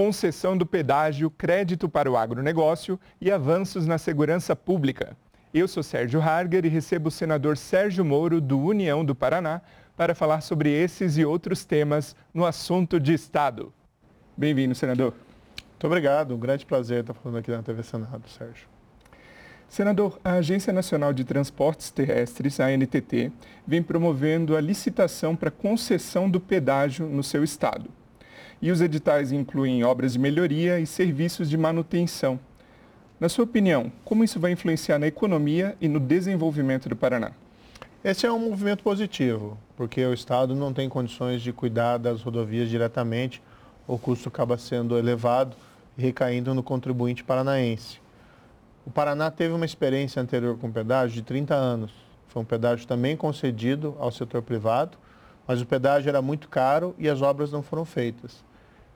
concessão do pedágio, crédito para o agronegócio e avanços na segurança pública. Eu sou Sérgio Harger e recebo o senador Sérgio Moro, do União do Paraná, para falar sobre esses e outros temas no assunto de Estado. Bem-vindo, senador. Muito obrigado, um grande prazer estar falando aqui na TV Senado, Sérgio. Senador, a Agência Nacional de Transportes Terrestres, a ANTT, vem promovendo a licitação para concessão do pedágio no seu estado. E os editais incluem obras de melhoria e serviços de manutenção. Na sua opinião, como isso vai influenciar na economia e no desenvolvimento do Paraná? Esse é um movimento positivo, porque o Estado não tem condições de cuidar das rodovias diretamente, o custo acaba sendo elevado e recaindo no contribuinte paranaense. O Paraná teve uma experiência anterior com pedágio de 30 anos. Foi um pedágio também concedido ao setor privado, mas o pedágio era muito caro e as obras não foram feitas.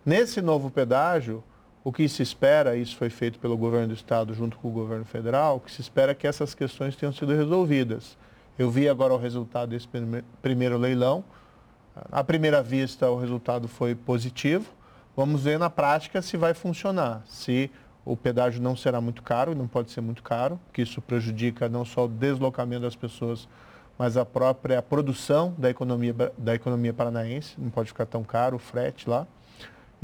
Nesse novo pedágio, o que se espera, isso foi feito pelo governo do estado junto com o governo federal, o que se espera é que essas questões tenham sido resolvidas. Eu vi agora o resultado desse primeiro leilão. À primeira vista, o resultado foi positivo. Vamos ver na prática se vai funcionar, se o pedágio não será muito caro, não pode ser muito caro, que isso prejudica não só o deslocamento das pessoas, mas a própria produção da economia, da economia paranaense, não pode ficar tão caro o frete lá.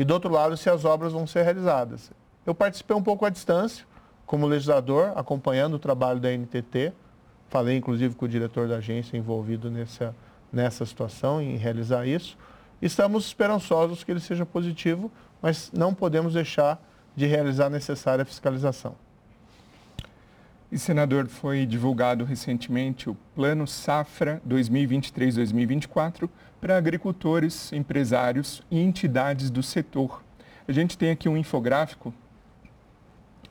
E do outro lado, se as obras vão ser realizadas. Eu participei um pouco à distância, como legislador, acompanhando o trabalho da NTT, falei inclusive com o diretor da agência envolvido nessa, nessa situação, em realizar isso. Estamos esperançosos que ele seja positivo, mas não podemos deixar de realizar a necessária fiscalização. E, senador, foi divulgado recentemente o Plano Safra 2023-2024 para agricultores, empresários e entidades do setor. A gente tem aqui um infográfico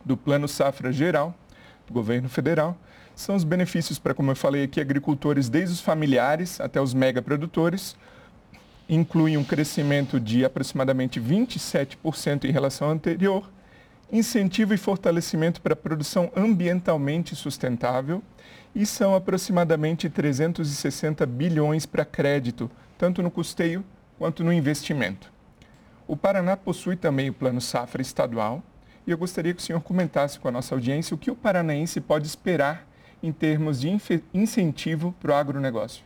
do Plano Safra Geral, do governo federal. São os benefícios para, como eu falei aqui, agricultores desde os familiares até os megaprodutores. Inclui um crescimento de aproximadamente 27% em relação ao anterior incentivo e fortalecimento para a produção ambientalmente sustentável e são aproximadamente 360 bilhões para crédito, tanto no custeio quanto no investimento. O Paraná possui também o Plano Safra Estadual e eu gostaria que o senhor comentasse com a nossa audiência o que o paranaense pode esperar em termos de incentivo para o agronegócio.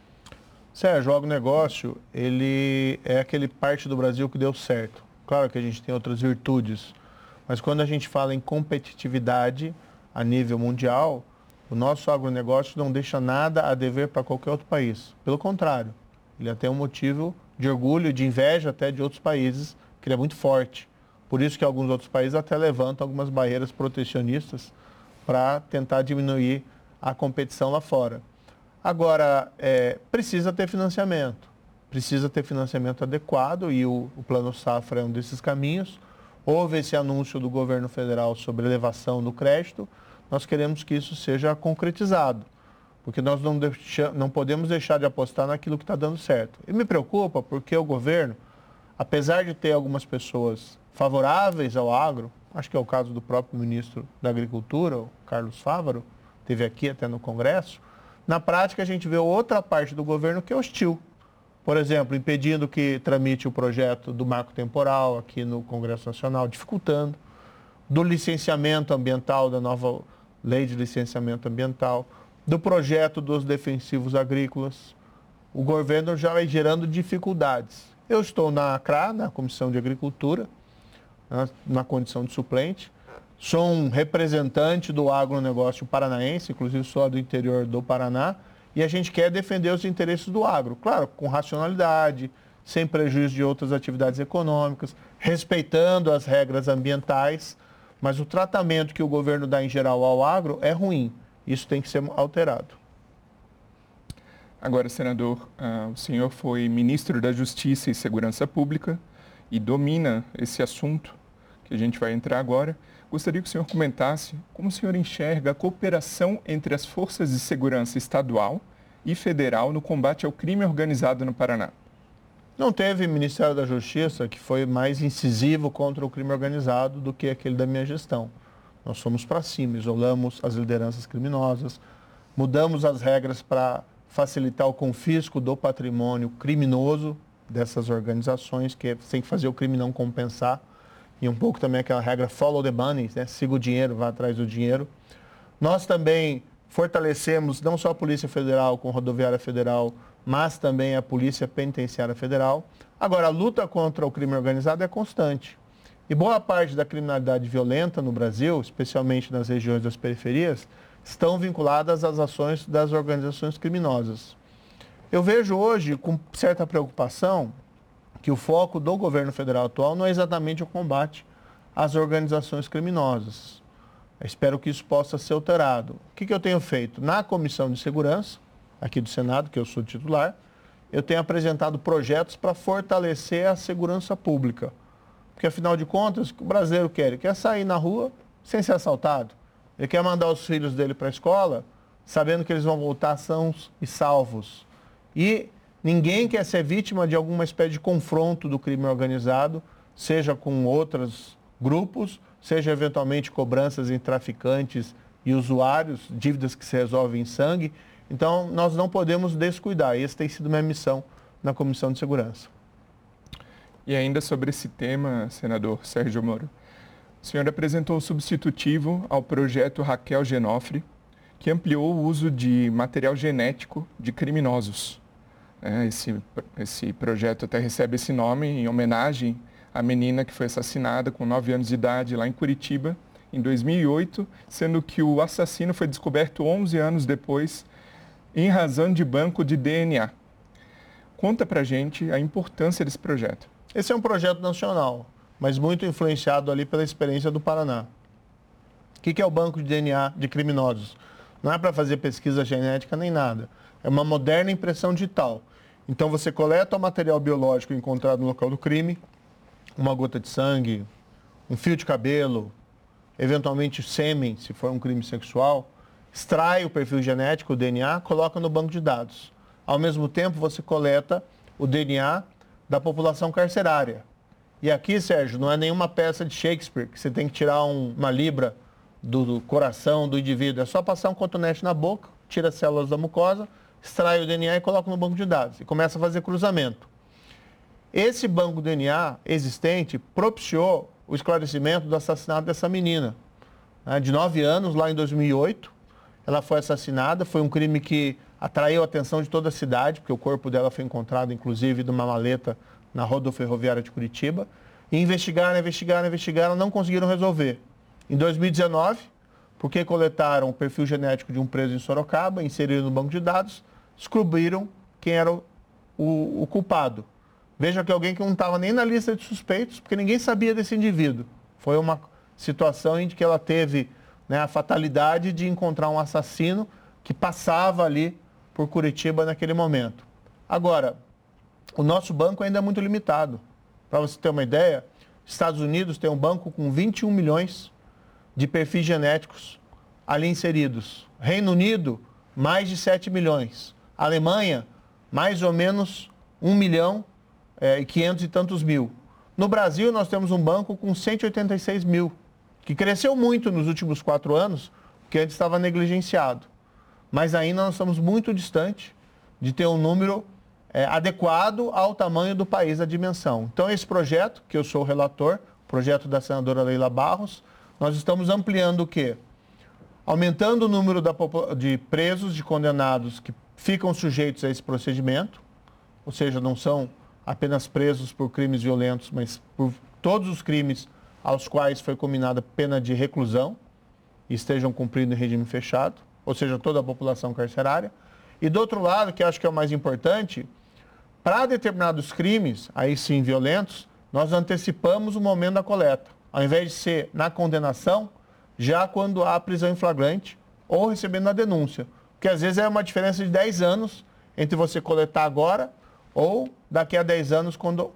Sérgio, o agronegócio, ele é aquele parte do Brasil que deu certo. Claro que a gente tem outras virtudes, mas quando a gente fala em competitividade a nível mundial, o nosso agronegócio não deixa nada a dever para qualquer outro país. Pelo contrário, ele até um motivo de orgulho, de inveja até de outros países, que ele é muito forte. Por isso que alguns outros países até levantam algumas barreiras protecionistas para tentar diminuir a competição lá fora. Agora, é, precisa ter financiamento. Precisa ter financiamento adequado e o, o Plano Safra é um desses caminhos houve esse anúncio do governo federal sobre elevação do crédito, nós queremos que isso seja concretizado, porque nós não, deixa, não podemos deixar de apostar naquilo que está dando certo. E me preocupa porque o governo, apesar de ter algumas pessoas favoráveis ao agro, acho que é o caso do próprio ministro da Agricultura, o Carlos Fávaro, teve aqui até no Congresso, na prática a gente vê outra parte do governo que é hostil por exemplo, impedindo que tramite o projeto do marco temporal aqui no Congresso Nacional, dificultando, do licenciamento ambiental, da nova lei de licenciamento ambiental, do projeto dos defensivos agrícolas. O governo já vai gerando dificuldades. Eu estou na ACRA, na Comissão de Agricultura, na, condição de suplente. Sou um representante do agronegócio paranaense, inclusive sou do interior do Paraná e a gente quer defender os interesses do agro, claro, com racionalidade, sem prejuízo de outras atividades econômicas, respeitando as regras ambientais, mas o tratamento que o governo dá em geral ao agro é ruim. Isso tem que ser alterado. Agora, senador, uh, o senhor foi ministro da Justiça e Segurança Pública e domina esse assunto que a gente vai entrar agora. Gostaria que o senhor comentasse como o senhor enxerga a cooperação entre as forças de segurança estadual e federal no combate ao crime organizado no Paraná. Não teve Ministério da Justiça que foi mais incisivo contra o crime organizado do que aquele da minha gestão. Nós fomos para cima, isolamos as lideranças criminosas, mudamos as regras para facilitar o confisco do patrimônio criminoso dessas organizações, que é, tem que fazer o crime não compensar. E um pouco também aquela regra follow the money, né? siga o dinheiro, vá atrás do dinheiro. Nós também fortalecemos não só a Polícia Federal com a Rodoviária Federal, mas também a Polícia Penitenciária Federal. Agora, a luta contra o crime organizado é constante. E boa parte da criminalidade violenta no Brasil, especialmente nas regiões das periferias, estão vinculadas às ações das organizações criminosas. Eu vejo hoje, com certa preocupação, que o foco do governo federal atual não é exatamente o combate às organizações criminosas. Espero que isso possa ser alterado. O que, que eu tenho feito? Na Comissão de Segurança, aqui do Senado, que eu sou titular, eu tenho apresentado projetos para fortalecer a segurança pública porque afinal de contas, o que o brasileiro quer? Ele quer sair na rua sem ser assaltado. Ele quer mandar os filhos dele para a escola sabendo que eles vão voltar sãos e salvos. E ninguém quer ser vítima de alguma espécie de confronto do crime organizado, seja com outros grupos, seja eventualmente cobranças em traficantes e usuários, dívidas que se resolvem em sangue. Então, nós não podemos descuidar. Essa tem sido minha missão na Comissão de Segurança. E ainda sobre esse tema, senador Sérgio Moro, o senhor apresentou o substitutivo ao projeto Raquel Genofre, que ampliou o uso de material genético de criminosos. É, esse, esse projeto até recebe esse nome em homenagem à menina que foi assassinada com 9 anos de idade lá em Curitiba, em 2008, sendo que o assassino foi descoberto 11 anos depois, em razão de banco de DNA. Conta pra gente a importância desse projeto. Esse é um projeto nacional, mas muito influenciado ali pela experiência do Paraná. O que é o banco de DNA de criminosos? Não é para fazer pesquisa genética nem nada. É uma moderna impressão digital. Então você coleta o material biológico encontrado no local do crime, uma gota de sangue, um fio de cabelo, eventualmente sêmen, se for um crime sexual, extrai o perfil genético, o DNA, coloca no banco de dados. Ao mesmo tempo, você coleta o DNA da população carcerária. E aqui, Sérgio, não é nenhuma peça de Shakespeare que você tem que tirar um, uma libra do, do, coração do indivíduo. É só passar um cotonete na boca, tira as células da mucosa, extrai o DNA e coloca no banco de dados. E começa a fazer cruzamento. Esse banco DNA existente propiciou o esclarecimento do assassinato dessa menina, né, de 9 anos, lá em 2008. Ela foi assassinada, foi um crime que atraiu a atenção de toda a cidade, porque o corpo dela foi encontrado, inclusive, numa maleta na rodoferroviária de Curitiba. E investigaram, investigaram, investigaram, não conseguiram resolver. Em 2019, porque coletaram o perfil genético de um preso em Sorocaba, inseriram no banco de dados, descobriram quem era o, o, culpado. Veja que alguém que não estava nem na lista de suspeitos, porque ninguém sabia desse indivíduo. Foi uma situação em que ela teve né, a fatalidade de encontrar um assassino que passava ali por Curitiba naquele momento. Agora, o nosso banco ainda é muito limitado. Para você ter uma ideia, Estados Unidos tem um banco com 21 milhões de perfis genéticos ali inseridos. Reino Unido, mais de 7 milhões. Alemanha, mais ou menos 1 milhão é, e 500 e tantos mil. No Brasil, nós temos um banco com 186 mil, que cresceu muito nos últimos quatro anos, porque antes estava negligenciado mas ainda nós estamos muito distante de ter um número é, adequado ao tamanho do país, a dimensão. Então, esse projeto, que eu sou o relator, projeto da senadora Leila Barros, nós estamos ampliando o quê? Aumentando o número da, de presos, de condenados que ficam sujeitos a esse procedimento, ou seja, não são apenas presos por crimes violentos, mas por todos os crimes aos quais foi combinada pena de reclusão e estejam cumprindo em regime fechado ou seja, toda a população carcerária. E do outro lado, que acho que é o mais importante, para determinados crimes, aí sim violentos, nós antecipamos o momento da coleta. Ao invés de ser na condenação, já quando há prisão em flagrante ou recebendo a denúncia. Porque às vezes é uma diferença de 10 anos entre você coletar agora ou daqui a 10 anos quando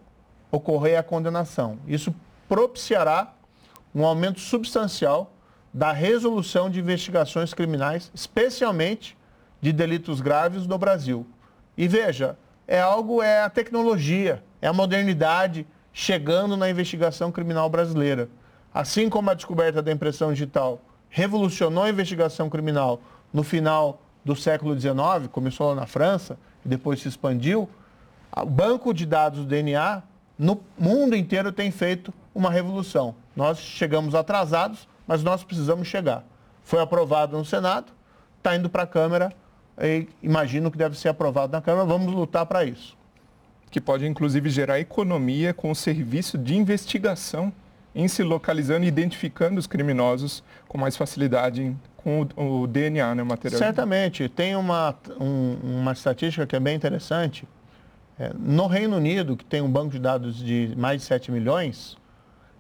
ocorrer a condenação. Isso propiciará um aumento substancial da resolução de investigações criminais, especialmente de delitos graves no Brasil. E veja, é algo, é a tecnologia, é a modernidade chegando na investigação criminal brasileira. Assim como a descoberta da impressão digital revolucionou a investigação criminal no final do século XIX, começou na França e depois se expandiu, o banco de dados do DNA no mundo inteiro tem feito uma revolução. Nós chegamos atrasados, mas nós precisamos chegar. Foi aprovado no Senado, está indo para a Câmara, e imagino que deve ser aprovado na Câmara, vamos lutar para isso. Que pode inclusive gerar economia com o serviço de investigação em se localizando e identificando os criminosos com mais facilidade com o, o DNA, né, o material. Certamente. Tem uma, um, uma estatística que é bem interessante. É, no Reino Unido, que tem um banco de dados de mais de 7 milhões,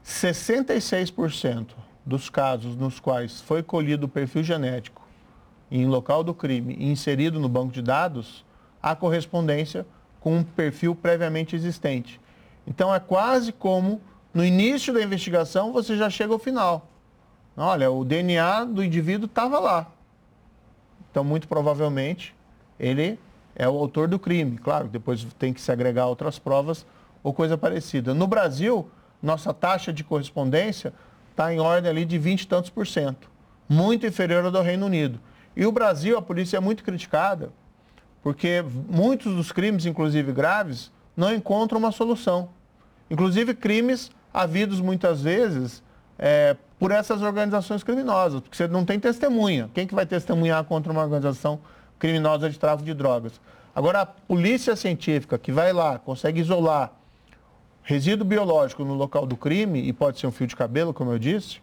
66% dos casos nos quais foi colhido o perfil genético em local do crime e inserido no banco de dados, há correspondência com um perfil previamente existente. Então é quase como no início da investigação você já chega ao final. Olha, o DNA do indivíduo estava lá. Então, muito provavelmente, ele é o autor do crime. Claro, depois tem que se agregar outras provas ou coisa parecida. No Brasil, nossa taxa de correspondência está em ordem ali de 20 e tantos por cento, muito inferior ao do Reino Unido. E o Brasil, a polícia é muito criticada, porque muitos dos crimes, inclusive graves, não encontram uma solução. Inclusive crimes havidos muitas vezes é, por essas organizações criminosas, porque você não tem testemunha. Quem que vai testemunhar contra uma organização criminosa de tráfico de drogas? Agora, a polícia científica que vai lá, consegue isolar resíduo biológico no local do crime, e pode ser um fio de cabelo, como eu disse,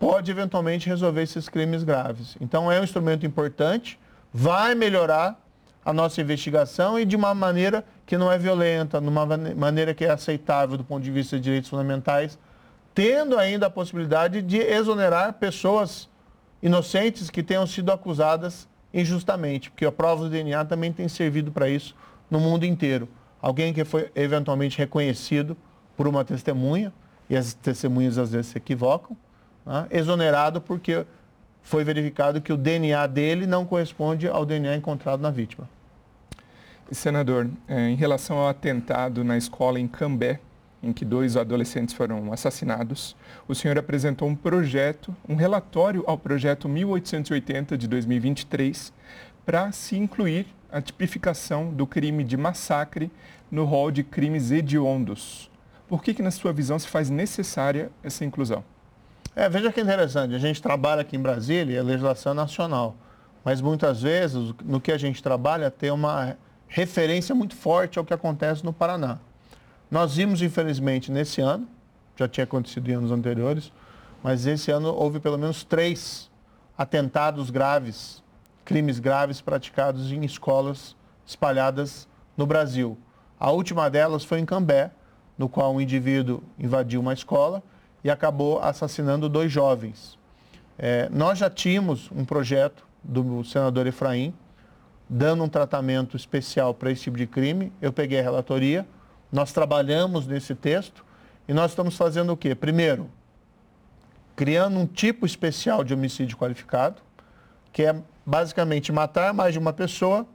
pode eventualmente resolver esses crimes graves. Então, é um instrumento importante, vai melhorar a nossa investigação e de uma maneira que não é violenta, numa maneira que é aceitável do ponto de vista de direitos fundamentais, tendo ainda a possibilidade de exonerar pessoas inocentes que tenham sido acusadas injustamente, porque a prova do DNA também tem servido para isso no mundo inteiro. Alguém que foi eventualmente reconhecido por uma testemunha, e as testemunhas às vezes se equivocam, né? exonerado porque foi verificado que o DNA dele não corresponde ao DNA encontrado na vítima. Senador, é, em relação ao atentado na escola em Cambé, em que dois adolescentes foram assassinados, o senhor apresentou um projeto, um relatório ao projeto 1880 de 2023, para se incluir a tipificação do crime de massacre no rol de crimes hediondos. Por que, que na sua visão, se faz necessária essa inclusão? É, veja que interessante, a gente trabalha aqui em Brasília, é legislação nacional, mas muitas vezes no que a gente trabalha tem uma referência muito forte ao que acontece no Paraná. Nós vimos, infelizmente, nesse ano, já tinha acontecido em anos anteriores, mas esse ano houve pelo menos três atentados graves, crimes graves praticados em escolas espalhadas no Brasil. A última delas foi em Cambé, no qual um indivíduo invadiu uma escola e acabou assassinando dois jovens. É, nós já tínhamos um projeto do senador Efraim, dando um tratamento especial para esse tipo de crime. Eu peguei a relatoria, nós trabalhamos nesse texto e nós estamos fazendo o quê? Primeiro, criando um tipo especial de homicídio qualificado, que é basicamente matar mais de uma pessoa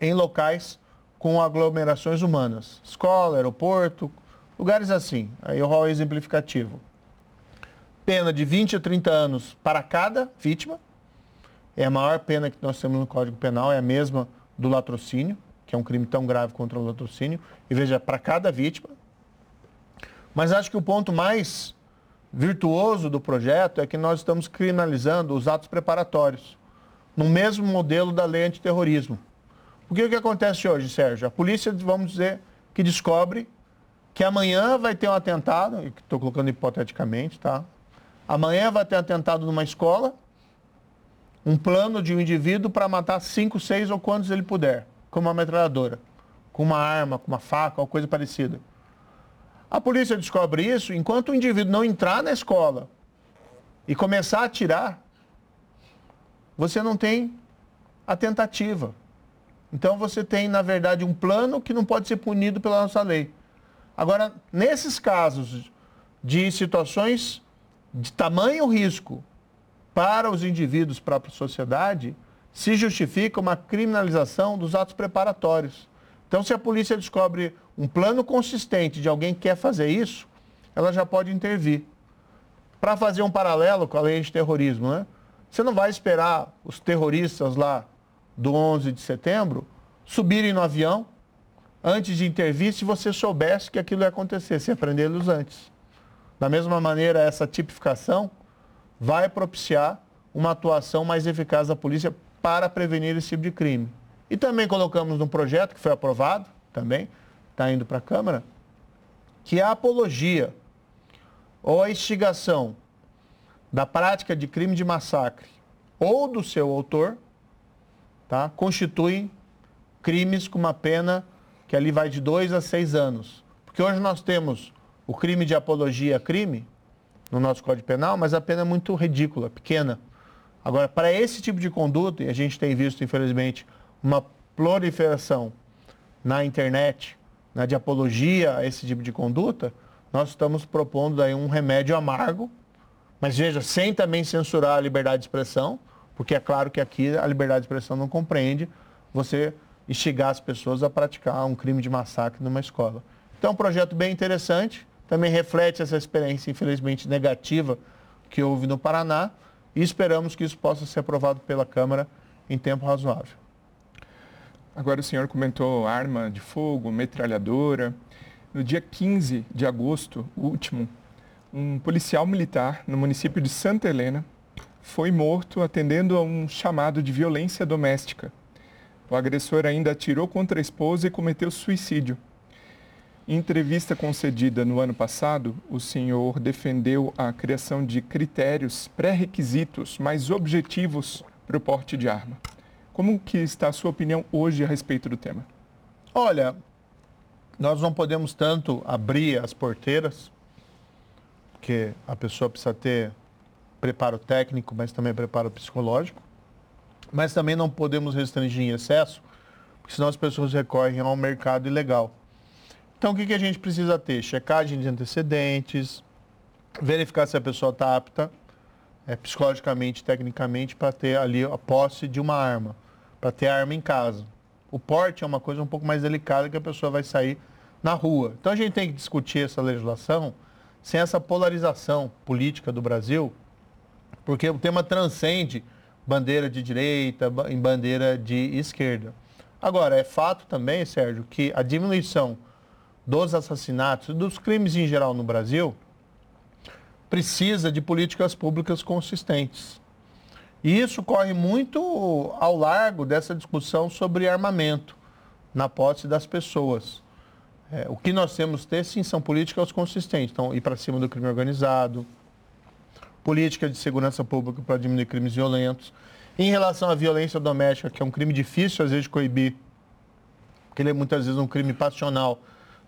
em locais com aglomerações humanas. Escola, aeroporto, lugares assim. Aí o rol é exemplificativo. Pena de 20 a 30 anos para cada vítima é a maior pena que nós temos no Código Penal, é a mesma do latrocínio, que é um crime tão grave contra o latrocínio. E veja, para cada vítima. Mas acho que o ponto mais virtuoso do projeto é que nós estamos criminalizando os atos preparatórios, no mesmo modelo da lei antiterrorismo. Porque o que acontece hoje, Sérgio? A polícia, vamos dizer, que descobre que amanhã vai ter um atentado, estou colocando hipoteticamente, tá? Amanhã vai ter um atentado numa escola, um plano de um indivíduo para matar cinco, seis ou quantos ele puder, com uma metralhadora, com uma arma, com uma faca ou coisa parecida. A polícia descobre isso enquanto o indivíduo não entrar na escola e começar a atirar, você não tem a tentativa. Então você tem, na verdade, um plano que não pode ser punido pela nossa lei. Agora, nesses casos de situações de tamanho risco para os indivíduos, para a sociedade, se justifica uma criminalização dos atos preparatórios. Então, se a polícia descobre um plano consistente de alguém que quer fazer isso, ela já pode intervir. Para fazer um paralelo com a lei de terrorismo, né? Você não vai esperar os terroristas lá do 11 de setembro subirem no avião, antes de intervir se você soubesse que aquilo ia acontecer, se aprendê-los antes. Da mesma maneira, essa tipificação vai propiciar uma atuação mais eficaz da polícia para prevenir esse tipo de crime. E também colocamos num projeto que foi aprovado, também, está indo para a Câmara, que é a apologia ou a instigação da prática de crime de massacre ou do seu autor, tá, constituem crimes com uma pena que ali vai de dois a seis anos. Porque hoje nós temos o crime de apologia a crime no nosso Código Penal, mas a pena é muito ridícula, pequena. Agora, para esse tipo de conduta, e a gente tem visto, infelizmente, uma proliferação na internet, né, de apologia a esse tipo de conduta, nós estamos propondo daí um remédio amargo, mas veja, sem também censurar a liberdade de expressão, porque é claro que aqui a liberdade de expressão não compreende você instigar as pessoas a praticar um crime de massacre numa escola. Então, é um projeto bem interessante, também reflete essa experiência, infelizmente, negativa que houve no Paraná e esperamos que isso possa ser aprovado pela Câmara em tempo razoável. Agora o senhor comentou arma de fogo, metralhadora. No dia 15 de agosto último, um policial militar no município de Santa Helena foi morto atendendo a um chamado de violência doméstica. O agressor ainda atirou contra a esposa e cometeu suicídio. Em entrevista concedida no ano passado, o senhor defendeu a criação de critérios pré-requisitos mais objetivos para o porte de arma. Como que está a sua opinião hoje a respeito do tema? Olha, nós não podemos tanto abrir as porteiras, porque a pessoa precisa ter preparo técnico, mas também preparo psicológico mas também não podemos restringir em excesso, porque senão as pessoas recorrem ao mercado ilegal. Então, o que, que a gente precisa ter? Checagem de antecedentes, verificar se a pessoa está apta é, psicologicamente, tecnicamente, para ter ali a posse de uma arma, para ter arma em casa. O porte é uma coisa um pouco mais delicada que a pessoa vai sair na rua. Então, a gente tem que discutir essa legislação sem essa polarização política do Brasil, porque o tema transcende bandeira de direita, em bandeira de esquerda. Agora, é fato também, Sérgio, que a diminuição dos assassinatos, dos crimes em geral no Brasil, precisa de políticas públicas consistentes. E isso corre muito ao largo dessa discussão sobre armamento na posse das pessoas. É, o que nós temos ter, sim, são políticas consistentes. Então, ir para cima do crime organizado, política de segurança pública para diminuir crimes violentos. Em relação à violência doméstica, que é um crime difícil às vezes de coibir, porque ele é muitas vezes um crime passional,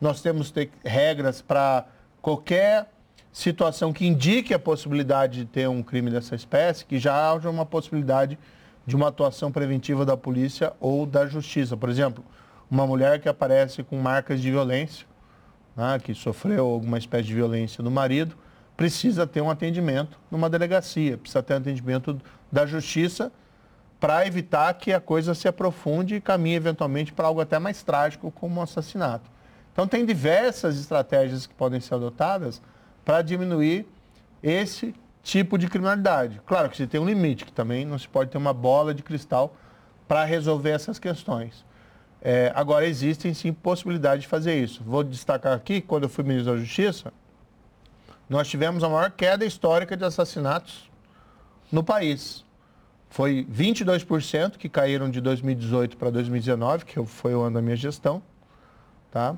nós temos ter regras para qualquer situação que indique a possibilidade de ter um crime dessa espécie, que já haja uma possibilidade de uma atuação preventiva da polícia ou da justiça. Por exemplo, uma mulher que aparece com marcas de violência, né, que sofreu alguma espécie de violência do marido, precisa ter um atendimento numa delegacia, precisa ter um atendimento da justiça para evitar que a coisa se aprofunde e caminhe eventualmente para algo até mais trágico como um assassinato. Então tem diversas estratégias que podem ser adotadas para diminuir esse tipo de criminalidade. Claro que se tem um limite, que também não se pode ter uma bola de cristal para resolver essas questões. É, agora, existem sim possibilidades de fazer isso. Vou destacar aqui, quando eu fui ministro da Justiça, nós tivemos a maior queda histórica de assassinatos no país. Foi 22% que caíram de 2018 para 2019, que foi o ano da minha gestão. Tá?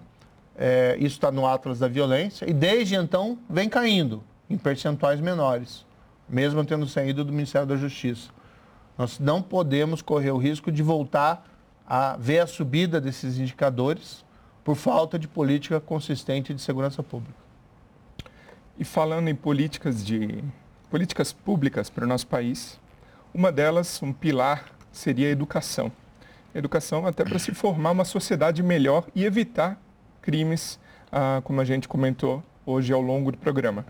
É, isso está no Atlas da Violência. E desde então vem caindo em percentuais menores, mesmo tendo saído do Ministério da Justiça. Nós não podemos correr o risco de voltar a ver a subida desses indicadores por falta de política consistente de segurança pública. E falando em políticas de políticas públicas para o nosso país, uma delas, um pilar, seria a educação. A educação até para se formar uma sociedade melhor e evitar crimes, ah, como a gente comentou hoje ao longo do programa.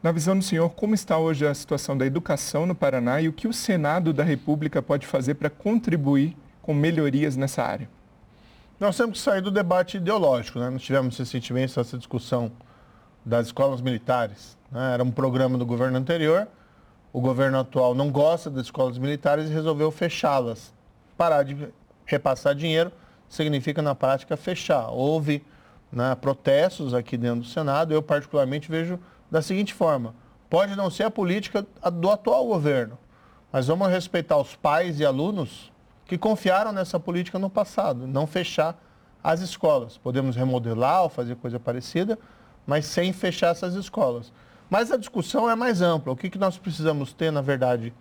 Na visão do senhor, como está hoje a situação da educação no Paraná e o que o Senado da República pode fazer para contribuir com melhorias nessa área? Nós temos que sair do debate ideológico. Né? Nós tivemos recentemente essa discussão das escolas militares. Né? Era um programa do governo anterior. O governo atual não gosta das escolas militares e resolveu fechá-las, parar de repassar dinheiro, significa na prática fechar. Houve né, protestos aqui dentro do Senado, eu particularmente vejo da seguinte forma, pode não ser a política do atual governo, mas vamos respeitar os pais e alunos que confiaram nessa política no passado, não fechar as escolas. Podemos remodelar ou fazer coisa parecida, mas sem fechar essas escolas. Mas a discussão é mais ampla. O que, que nós precisamos ter, na verdade,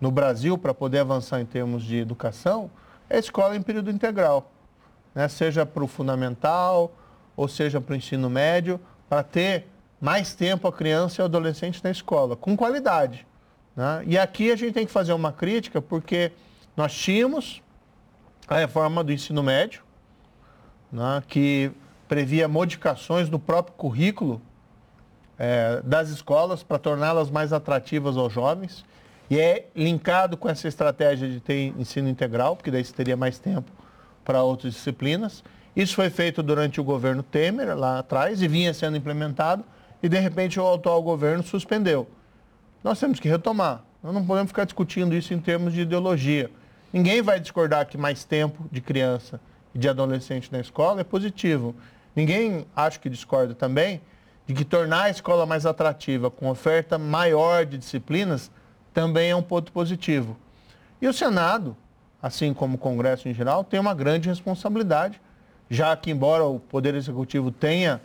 no Brasil para poder avançar em termos de educação é escola em período integral. Né? Seja para o fundamental, ou seja para o ensino médio, para ter mais tempo a criança e o adolescente na escola, com qualidade. Né? E aqui a gente tem que fazer uma crítica, porque nós tínhamos a reforma do ensino médio, né, que previa modificações no próprio currículo é, das escolas para torná-las mais atrativas aos jovens. E é linkado com essa estratégia de ter ensino integral, porque daí você teria mais tempo para outras disciplinas. Isso foi feito durante o governo Temer, lá atrás, e vinha sendo implementado, e de repente o atual governo suspendeu. Nós temos que retomar. Nós não podemos ficar discutindo isso em termos de ideologia. Ninguém vai discordar que mais tempo de criança e de adolescente na escola é positivo. Ninguém, acho que discorda também, de que tornar a escola mais atrativa, com oferta maior de disciplinas, também é um ponto positivo. E o Senado, assim como o Congresso em geral, tem uma grande responsabilidade, já que, embora o Poder Executivo tenha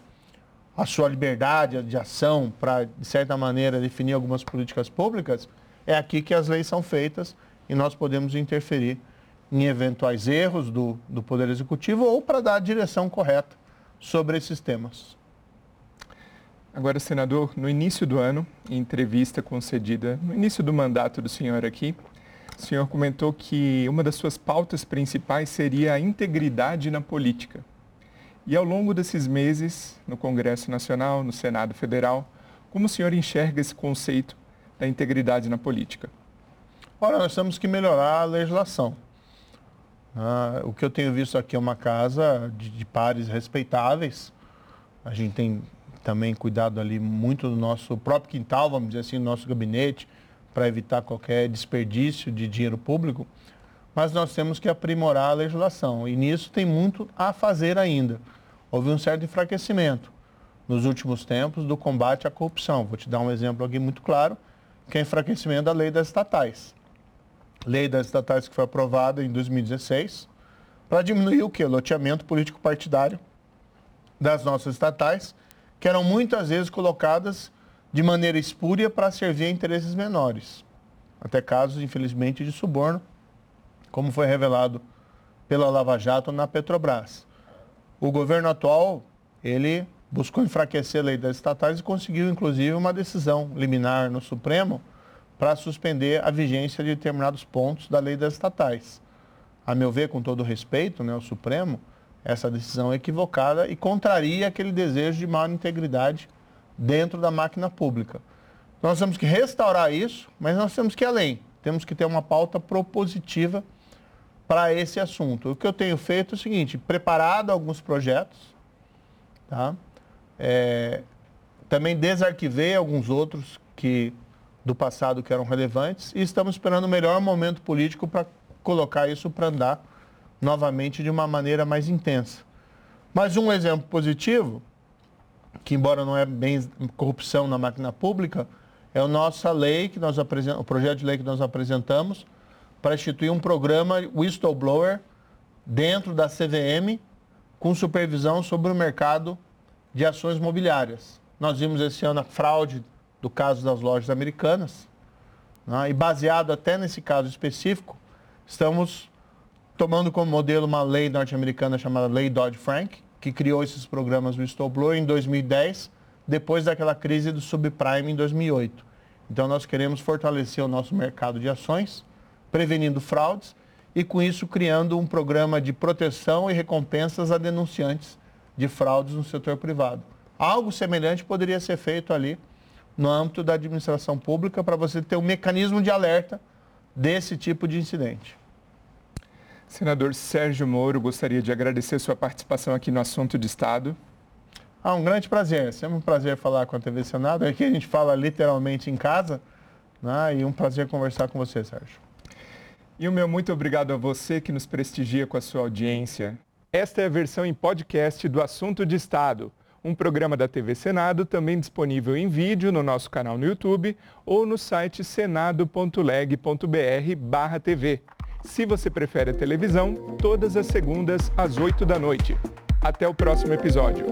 a sua liberdade de ação para, de certa maneira, definir algumas políticas públicas, é aqui que as leis são feitas e nós podemos interferir em eventuais erros do, do Poder Executivo ou para dar a direção correta sobre esses temas. Agora, senador, no início do ano, em entrevista concedida no início do mandato do senhor aqui, o senhor comentou que uma das suas pautas principais seria a integridade na política. E ao longo desses meses, no Congresso Nacional, no Senado Federal, como o senhor enxerga esse conceito da integridade na política? Ora, nós temos que melhorar a legislação. Ah, o que eu tenho visto aqui é uma casa de, de pares respeitáveis. A gente tem também cuidado ali muito do nosso próprio quintal, vamos dizer assim, do nosso gabinete, para evitar qualquer desperdício de dinheiro público. Mas nós temos que aprimorar a legislação e nisso tem muito a fazer ainda houve um certo enfraquecimento nos últimos tempos do combate à corrupção. Vou te dar um exemplo aqui muito claro, que é o enfraquecimento da lei das estatais. Lei das estatais que foi aprovada em 2016 para diminuir o que? Loteamento político partidário das nossas estatais, que eram muitas vezes colocadas de maneira espúria para servir a interesses menores. Até casos, infelizmente, de suborno, como foi revelado pela Lava Jato na Petrobras. O governo atual, ele buscou enfraquecer a lei das estatais e conseguiu, inclusive, uma decisão liminar no Supremo para suspender a vigência de determinados pontos da lei das estatais. A meu ver, com todo respeito né, ao Supremo, essa decisão é equivocada e contraria aquele desejo de maior integridade dentro da máquina pública. Nós temos que restaurar isso, mas nós temos que ir além. Temos que ter uma pauta propositiva para esse assunto. O que eu tenho feito é o seguinte, preparado alguns projetos, tá? É, também desarquivei alguns outros que do passado que eram relevantes e estamos esperando o melhor momento político para colocar isso para andar novamente de uma maneira mais intensa. Mas um exemplo positivo, que embora não é bem corrupção na máquina pública, é a nossa lei que nós apresentamos, o projeto de lei que nós apresentamos, para instituir um programa whistleblower dentro da CVM com supervisão sobre o mercado de ações imobiliárias. Nós vimos esse ano a fraude do caso das lojas americanas né? e baseado até nesse caso específico, estamos tomando como modelo uma lei norte-americana chamada Lei Dodd-Frank, que criou esses programas whistleblower em 2010, depois daquela crise do subprime em 2008. Então nós queremos fortalecer o nosso mercado de ações prevenindo fraudes e, com isso, criando um programa de proteção e recompensas a denunciantes de fraudes no setor privado. Algo semelhante poderia ser feito ali no âmbito da administração pública para você ter um mecanismo de alerta desse tipo de incidente. Senador Sérgio Moro, gostaria de agradecer sua participação aqui no Assunto de Estado. Ah, um grande prazer. Sempre um prazer falar com a TV Senado. Aqui a gente fala literalmente em casa. Né? E um prazer conversar com você, Sérgio. E o meu muito obrigado a você que nos prestigia com a sua audiência. Esta é a versão em podcast do Assunto de Estado, um programa da TV Senado também disponível em vídeo no nosso canal no YouTube ou no site senado.leg.br/tv. Se você prefere a televisão, todas as segundas às 8 da noite. Até o próximo episódio.